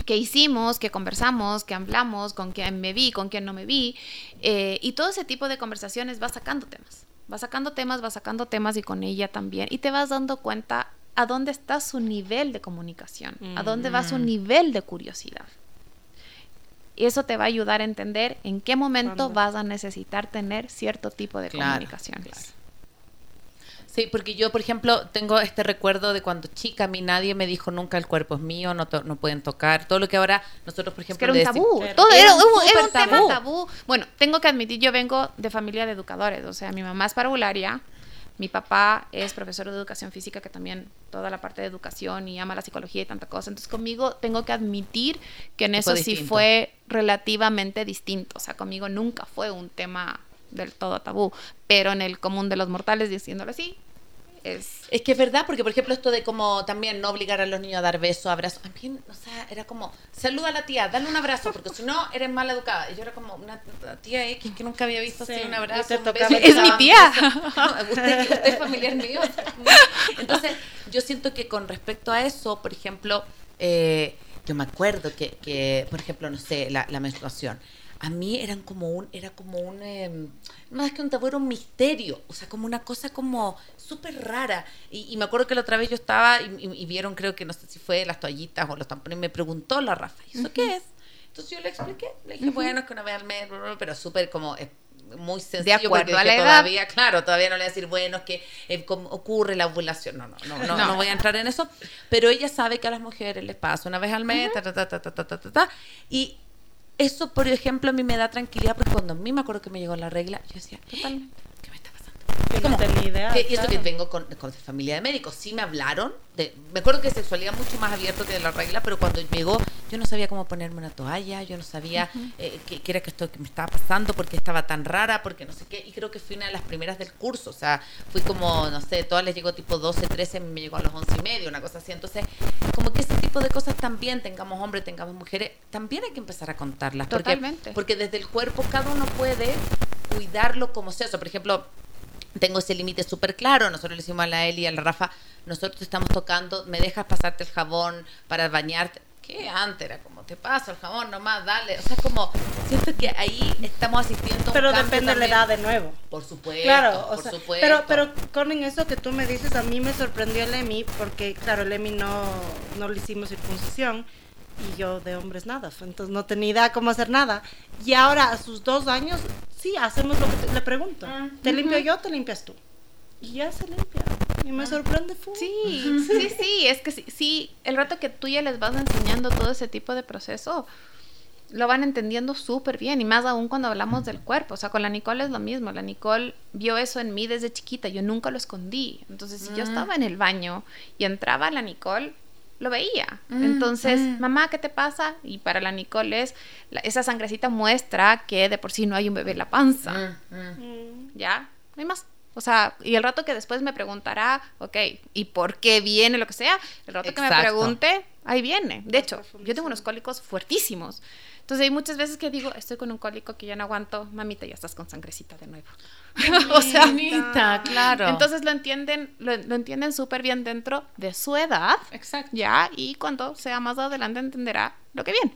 qué hicimos, qué conversamos, qué hablamos, con quién me vi, con quién no me vi. Eh, y todo ese tipo de conversaciones va sacando temas. Va sacando temas, va sacando temas y con ella también. Y te vas dando cuenta a dónde está su nivel de comunicación, a dónde va su mm. nivel de curiosidad. Y eso te va a ayudar a entender en qué momento vas a necesitar tener cierto tipo de comunicaciones. Sí, porque yo, por ejemplo, tengo este recuerdo de cuando chica, a mí nadie me dijo nunca el cuerpo es mío, no, no pueden tocar. Todo lo que ahora nosotros, por ejemplo, era un tabú. Todo era, un, tema tabú. Bueno, tengo que admitir, yo vengo de familia de educadores. O sea, mi mamá es parvularia, mi papá es profesor de educación física, que también toda la parte de educación y ama la psicología y tanta cosa. Entonces, conmigo tengo que admitir que en eso sí fue relativamente distinto. O sea, conmigo nunca fue un tema del todo tabú, pero en el común de los mortales, diciéndolo así, es... Es que es verdad, porque por ejemplo esto de como también no obligar a los niños a dar besos, abrazos, a mí, o sea, era como, saluda a la tía, dale un abrazo, porque si no, eres mal educada. Y yo era como una tía X que nunca había visto así un abrazo. Un beso, *laughs* es mi tía. *laughs* usted, usted es familiar mío. Entonces, yo siento que con respecto a eso, por ejemplo, eh, yo me acuerdo que, que, por ejemplo, no sé, la, la menstruación a mí eran como un, era como un, eh, más que un tabú, era un misterio, o sea, como una cosa como súper rara. Y, y, me acuerdo que la otra vez yo estaba y, y, y, vieron, creo que no sé si fue las toallitas o los tampones, me preguntó la Rafa, ¿y eso uh -huh. qué es? Entonces yo le expliqué, le dije, uh -huh. bueno, es que una vez al mes, pero súper como muy sencillo de acuerdo a la edad. todavía claro todavía no le voy a decir bueno es que eh, ocurre la ovulación no no no, no no, no voy a entrar en eso pero ella sabe que a las mujeres les pasa una vez al mes uh -huh. ta, ta, ta, y eso, por ejemplo, a mí me da tranquilidad porque cuando a mí me acuerdo que me llegó la regla, yo decía, totalmente, tenía idea. y eso que vengo con, con, familia de médicos, sí me hablaron, de, me acuerdo que sexualidad mucho más abierto que de la regla, pero cuando llegó yo no sabía cómo ponerme una toalla, yo no sabía eh, qué, era que esto que me estaba pasando, porque estaba tan rara, porque no sé qué, y creo que fui una de las primeras del curso, o sea, fui como, no sé, todas les llegó tipo 12, 13, me llegó a los 11 y medio, una cosa así, entonces, como que ese tipo de cosas también, tengamos hombres, tengamos mujeres, también hay que empezar a contarlas. Totalmente. Porque, porque desde el cuerpo cada uno puede cuidarlo como sea, o sea por ejemplo, tengo ese límite súper claro. Nosotros le decimos a la Eli y a la Rafa, nosotros te estamos tocando, me dejas pasarte el jabón para bañarte. ¿Qué antes era como, te paso el jabón nomás, dale. O sea, como, siento que ahí estamos asistiendo. Pero depende de la edad de nuevo. Por supuesto. Claro, por sea, supuesto. Pero, pero con eso que tú me dices, a mí me sorprendió el Emi, porque claro, el Emi no, no le hicimos circuncisión y yo de hombres nada, entonces no tenía idea cómo hacer nada. Y ahora a sus dos años, sí, hacemos lo que le pregunto. Ah, ¿Te limpio yo te limpias tú? Y ya se limpia. Y me ah. sorprende Sí, *laughs* sí, sí, es que sí, sí, el rato que tú ya les vas enseñando todo ese tipo de proceso, lo van entendiendo súper bien y más aún cuando hablamos del cuerpo. O sea, con la Nicole es lo mismo. La Nicole vio eso en mí desde chiquita. Yo nunca lo escondí. Entonces, si yo Mm. estaba en el baño y entraba la Nicole, lo veía. Mm, Entonces, mm. mamá, ¿qué te pasa? Y para la Nicole es, la- esa sangrecita muestra que de por sí no hay un bebé en la panza. Mm. Ya, no hay más. O sea, y el rato que después me preguntará, ok, ¿y por qué viene lo que sea? El rato que me pregunte, ahí viene. De hecho, yo tengo unos cólicos fuertísimos. Entonces hay muchas veces que digo, estoy con un cólico que ya no aguanto, mamita, ya estás con sangrecita de nuevo. *laughs* o sea, Bonita, claro. entonces lo entienden, lo, lo entienden súper bien dentro de su edad, exacto. ya, y cuando sea más adelante entenderá lo que viene.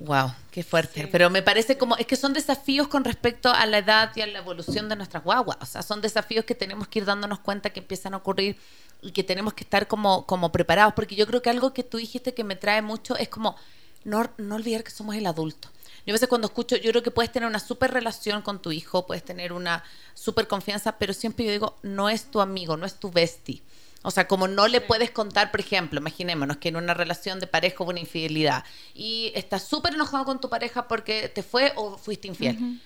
Wow, qué fuerte. Sí. Pero me parece como, es que son desafíos con respecto a la edad y a la evolución de nuestras guaguas. O sea, son desafíos que tenemos que ir dándonos cuenta que empiezan a ocurrir y que tenemos que estar como, como preparados. Porque yo creo que algo que tú dijiste que me trae mucho es como no, no olvidar que somos el adulto. Yo a veces cuando escucho, yo creo que puedes tener una súper relación con tu hijo, puedes tener una súper confianza, pero siempre yo digo, no es tu amigo, no es tu bestie. O sea, como no le puedes contar, por ejemplo, imaginémonos que en una relación de pareja hubo una infidelidad y estás súper enojado con tu pareja porque te fue o fuiste infiel.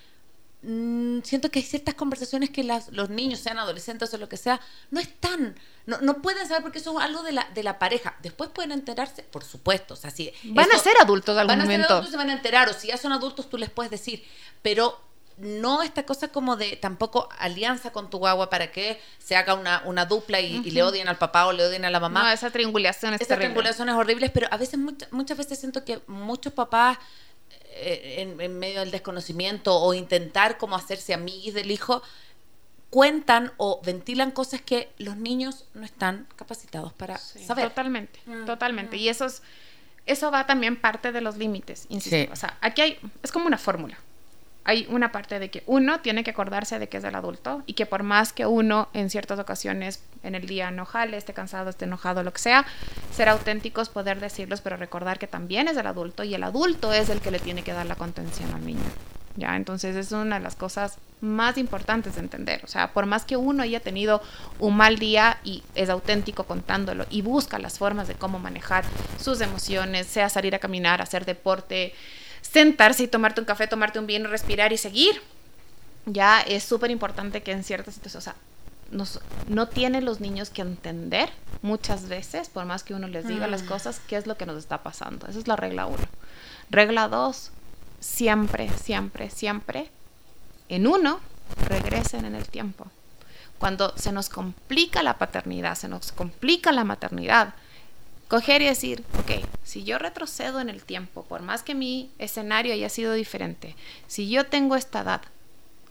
Mm, siento que hay ciertas conversaciones que las- los niños, sean adolescentes o lo que sea, no están, no, no pueden saber porque eso es algo de la, de la pareja. Después pueden enterarse, por supuesto. O sea, si Van a ser adultos algún van a ser momento. adultos y se van a enterar, o si ya son adultos tú les puedes decir, pero no esta cosa como de tampoco alianza con tu guagua para que se haga una, una dupla y, y le odien al papá o le odien a la mamá. No, esa triangulación es Esas terrible. triangulaciones horribles, pero a veces, muchas, muchas veces siento que muchos papás, en, en medio del desconocimiento o intentar como hacerse amiguis del hijo, cuentan o ventilan cosas que los niños no están capacitados para saber. Totalmente, Mm, totalmente. Y eso es, eso va también parte de los límites, insisto. Sí. O sea, aquí hay, es como una fórmula. Hay una parte de que uno tiene que acordarse de que es el adulto y que por más que uno en ciertas ocasiones en el día no jale, esté cansado, esté enojado, lo que sea, ser auténticos, poder decirlos, pero recordar que también es el adulto y el adulto es el que le tiene que dar la contención al niño. Ya, entonces es una de las cosas más importantes de entender. O sea, por más que uno haya tenido un mal día y es auténtico contándolo y busca las formas de cómo manejar sus emociones, sea salir a caminar, hacer deporte, sentarse y tomarte un café, tomarte un vino, respirar y seguir. Ya es súper importante que en ciertas situaciones, o sea, nos- no tienen los niños que entender muchas veces, por más que uno les diga las cosas, qué es lo que nos está pasando. Esa es la regla uno. Regla dos, siempre, siempre, siempre, en uno, regresen en el tiempo. Cuando se nos complica la paternidad, se nos complica la maternidad, coger y decir, ok, si yo retrocedo en el tiempo, por más que mi escenario haya sido diferente, si yo tengo esta edad,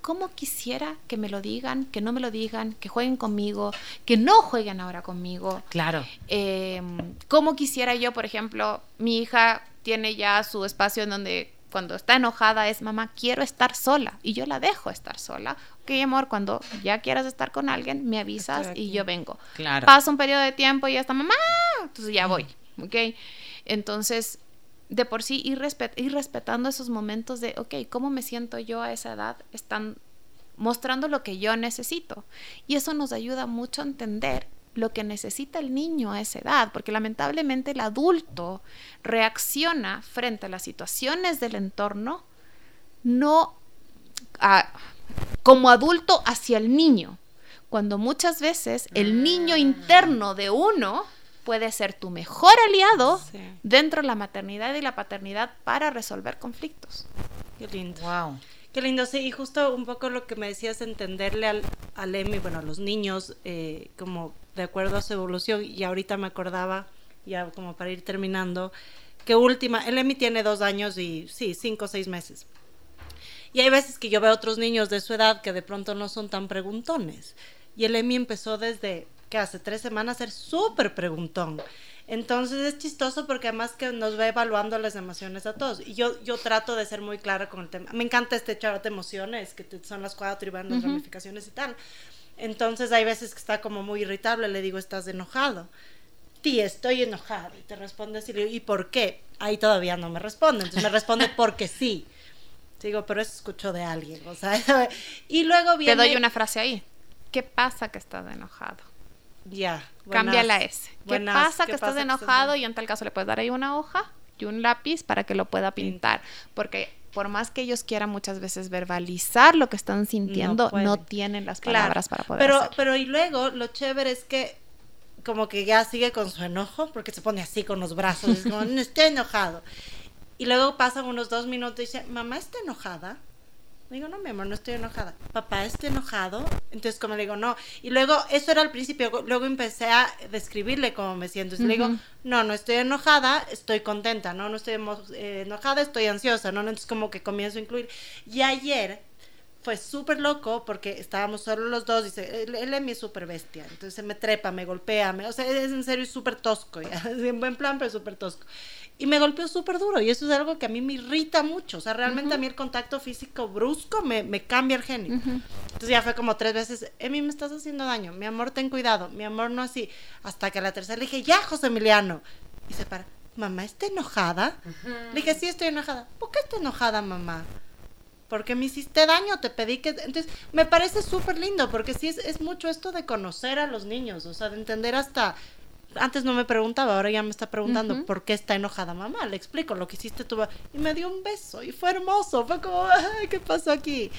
¿cómo quisiera que me lo digan, que no me lo digan, que jueguen conmigo, que no jueguen ahora conmigo? Claro. Eh, ¿Cómo quisiera yo, por ejemplo, mi hija tiene ya su espacio en donde cuando está enojada es, mamá, quiero estar sola y yo la dejo estar sola. Ok, amor, cuando ya quieras estar con alguien, me avisas y yo vengo. Claro. Pasa un periodo de tiempo y ya está, mamá, entonces ya voy, ¿ok? Entonces, de por sí, ir, respet- ir respetando esos momentos de, ok, ¿cómo me siento yo a esa edad? Están mostrando lo que yo necesito. Y eso nos ayuda mucho a entender lo que necesita el niño a esa edad, porque lamentablemente el adulto reacciona frente a las situaciones del entorno no a- como adulto hacia el niño, cuando muchas veces el niño interno de uno puede ser tu mejor aliado Sí. dentro de la maternidad y la paternidad para resolver conflictos. Qué lindo. Wow. Qué lindo, sí, y justo un poco lo que me decías, entenderle al, al Emi, bueno, a los niños, eh, como de acuerdo a su evolución, y ahorita me acordaba, ya como para ir terminando, que última, el Emi tiene dos años y sí, cinco o seis meses. Y hay veces que yo veo otros niños de su edad que de pronto no son tan preguntones. Y el Emi empezó desde, que hace tres semanas, a ser súper preguntón. Entonces es chistoso porque además que nos va evaluando las emociones a todos. Y yo, yo trato de ser muy clara con el tema. Me encanta este chart de emociones, que te- son las cuatro y van las ramificaciones y tal. Entonces hay veces que está como muy irritable, le digo, estás enojado. Sí, estoy enojado. Y te responde así, ¿y por qué? Ahí todavía no me responde. Entonces me responde *laughs* porque sí. Digo, pero eso escucho de alguien. O sea, *laughs* y luego viene... Te doy una frase ahí. ¿Qué pasa que estás enojado? Ya. Cambia la buenas, S. ¿Qué pasa ¿qué que estás pasa que estás enojado? Y en tal caso le puedes dar ahí una hoja y un lápiz para que lo pueda pintar, porque por más que ellos quieran muchas veces verbalizar lo que están sintiendo, no, tienen las palabras para poder pero, hacerlo. Pero y luego lo chévere es que como que ya sigue con su enojo, porque se pone así con los brazos, es como, no estoy enojado. Y luego pasan unos dos minutos y dice, mamá está enojada. Digo, no, mi amor, no estoy enojada. Papá, ¿está enojado? Entonces, como le digo, no. Y luego, eso era al principio, luego empecé a describirle cómo me siento. Entonces, le digo, no, no estoy enojada, estoy contenta, no, no estoy eh, enojada, estoy ansiosa, ¿no? Entonces, como que comienzo a incluir. Y ayer fue súper loco porque estábamos solo los dos. Dice, él, él es mi súper bestia. Entonces, se me trepa, me golpea, me, o sea, es en serio súper tosco, ya. *laughs* en buen plan, pero súper tosco y me golpeó súper duro y eso es algo que a mí me irrita mucho, o sea, realmente a mí el contacto físico brusco me, me cambia el genio. Entonces ya fue como tres veces, Emi, me estás haciendo daño, mi amor, ten cuidado, mi amor, no así. Hasta que a la tercera le dije, ya, José Emiliano. Y se para, mamá, ¿está enojada? Le dije, sí, estoy enojada. ¿Por qué está enojada, mamá? porque me hiciste daño, te pedí que... Entonces, me parece súper lindo, porque sí es, es mucho esto de conocer a los niños, o sea, de entender hasta antes no me preguntaba, ahora ya me está preguntando por qué está enojada mamá. Le explico lo que hiciste tú. Y me dio un beso y fue hermoso. Fue como, ¿qué pasó aquí?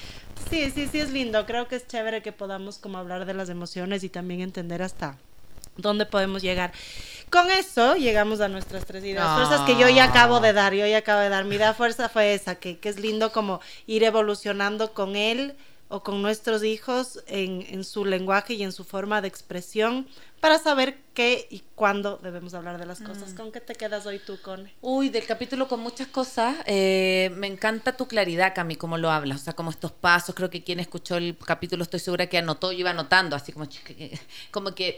Sí, sí, sí, es lindo. Creo que es chévere que podamos como hablar de las emociones y también entender hasta dónde podemos llegar. Con eso llegamos a nuestras tres ideas. Fuerzas que yo ya acabo de dar, yo ya acabo de dar. Mi idea fuerza fue esa, que, que es lindo como ir evolucionando con él o con nuestros hijos en, en, su lenguaje y en su forma de expresión para saber qué y cuándo debemos hablar de las cosas. Mm. ¿Con qué te quedas hoy tú, con? Uy, del capítulo con muchas cosas. Eh, me encanta tu claridad, Cami, cómo lo hablas. O sea, como estos pasos. Creo que quien escuchó el capítulo estoy segura que anotó y iba anotando, así como, como que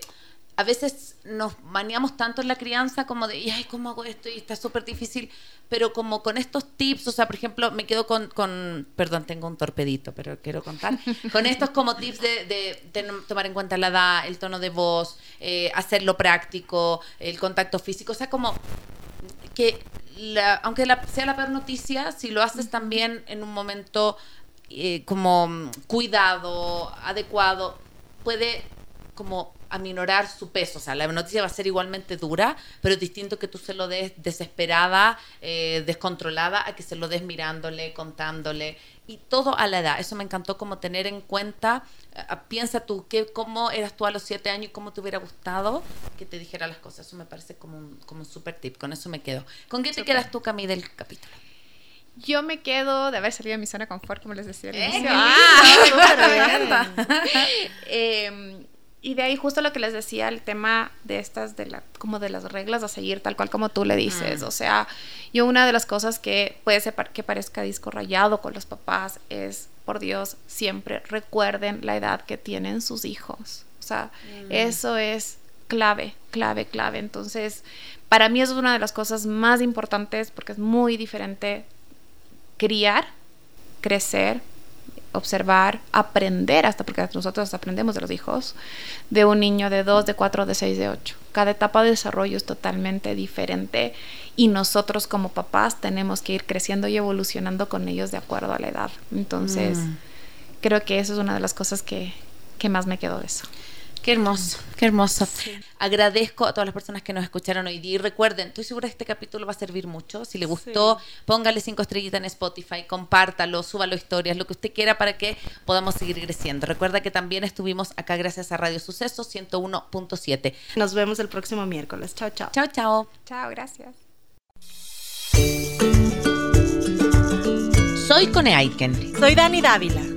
a veces nos maniamos tanto en la crianza como de, ay, ¿cómo hago esto? Y está súper difícil. Pero como con estos tips, o sea, por ejemplo, me quedo con, con perdón, tengo un torpedito, pero quiero contar, *laughs* con estos como tips de, de, tomar en cuenta la edad, el tono de voz, eh, hacerlo práctico, el contacto físico, o sea, como que, la, aunque la, sea la peor noticia, si lo haces también en un momento eh, como cuidado, adecuado, puede como aminorar su peso. O sea, la noticia va a ser igualmente dura, pero es distinto que tú se lo des desesperada, eh, descontrolada, a que se lo des mirándole, contándole. Y todo a la edad. Eso me encantó como tener en cuenta. Eh, piensa tú, que, ¿cómo eras tú a los siete años y cómo te hubiera gustado que te dijera las cosas? Eso me parece como un, como un super tip. Con eso me quedo. ¿Con qué te quedas tú, Cami, del capítulo? Yo me quedo de haber salido de mi zona de confort, como les decía al eh, inicio. ¡Ah! *laughs* eh, *laughs* y de ahí justo lo que les decía, el tema de estas, de la, como de las reglas a seguir, tal cual como tú le dices. Mm. O sea, yo una de las cosas que puede ser que parezca disco rayado con los papás es, por Dios, siempre recuerden la edad que tienen sus hijos. O sea, mm. eso es clave, clave, clave. Entonces, para mí es una de las cosas más importantes porque es muy diferente criar, crecer, observar, aprender, hasta porque nosotros aprendemos de los hijos, de un niño de 2, de 4, de 6, de 8. Cada etapa de desarrollo es totalmente diferente y nosotros como papás tenemos que ir creciendo y evolucionando con ellos de acuerdo a la edad. Entonces, mm. creo que eso es una de las cosas que, que más me quedó de eso. Qué hermoso, qué hermoso. Agradezco a todas las personas que nos escucharon hoy día y recuerden, estoy segura que este capítulo va a servir mucho. Si le gustó, póngale cinco estrellitas en Spotify, compártalo, súbalo historias, lo que usted quiera para que podamos seguir creciendo. Recuerda que también estuvimos acá gracias a Radio Sucesos 101.7. Nos vemos el próximo miércoles. Chao, chao. Chao, chao. Chao, gracias. Soy Cone Aiken. Soy Dani Dávila.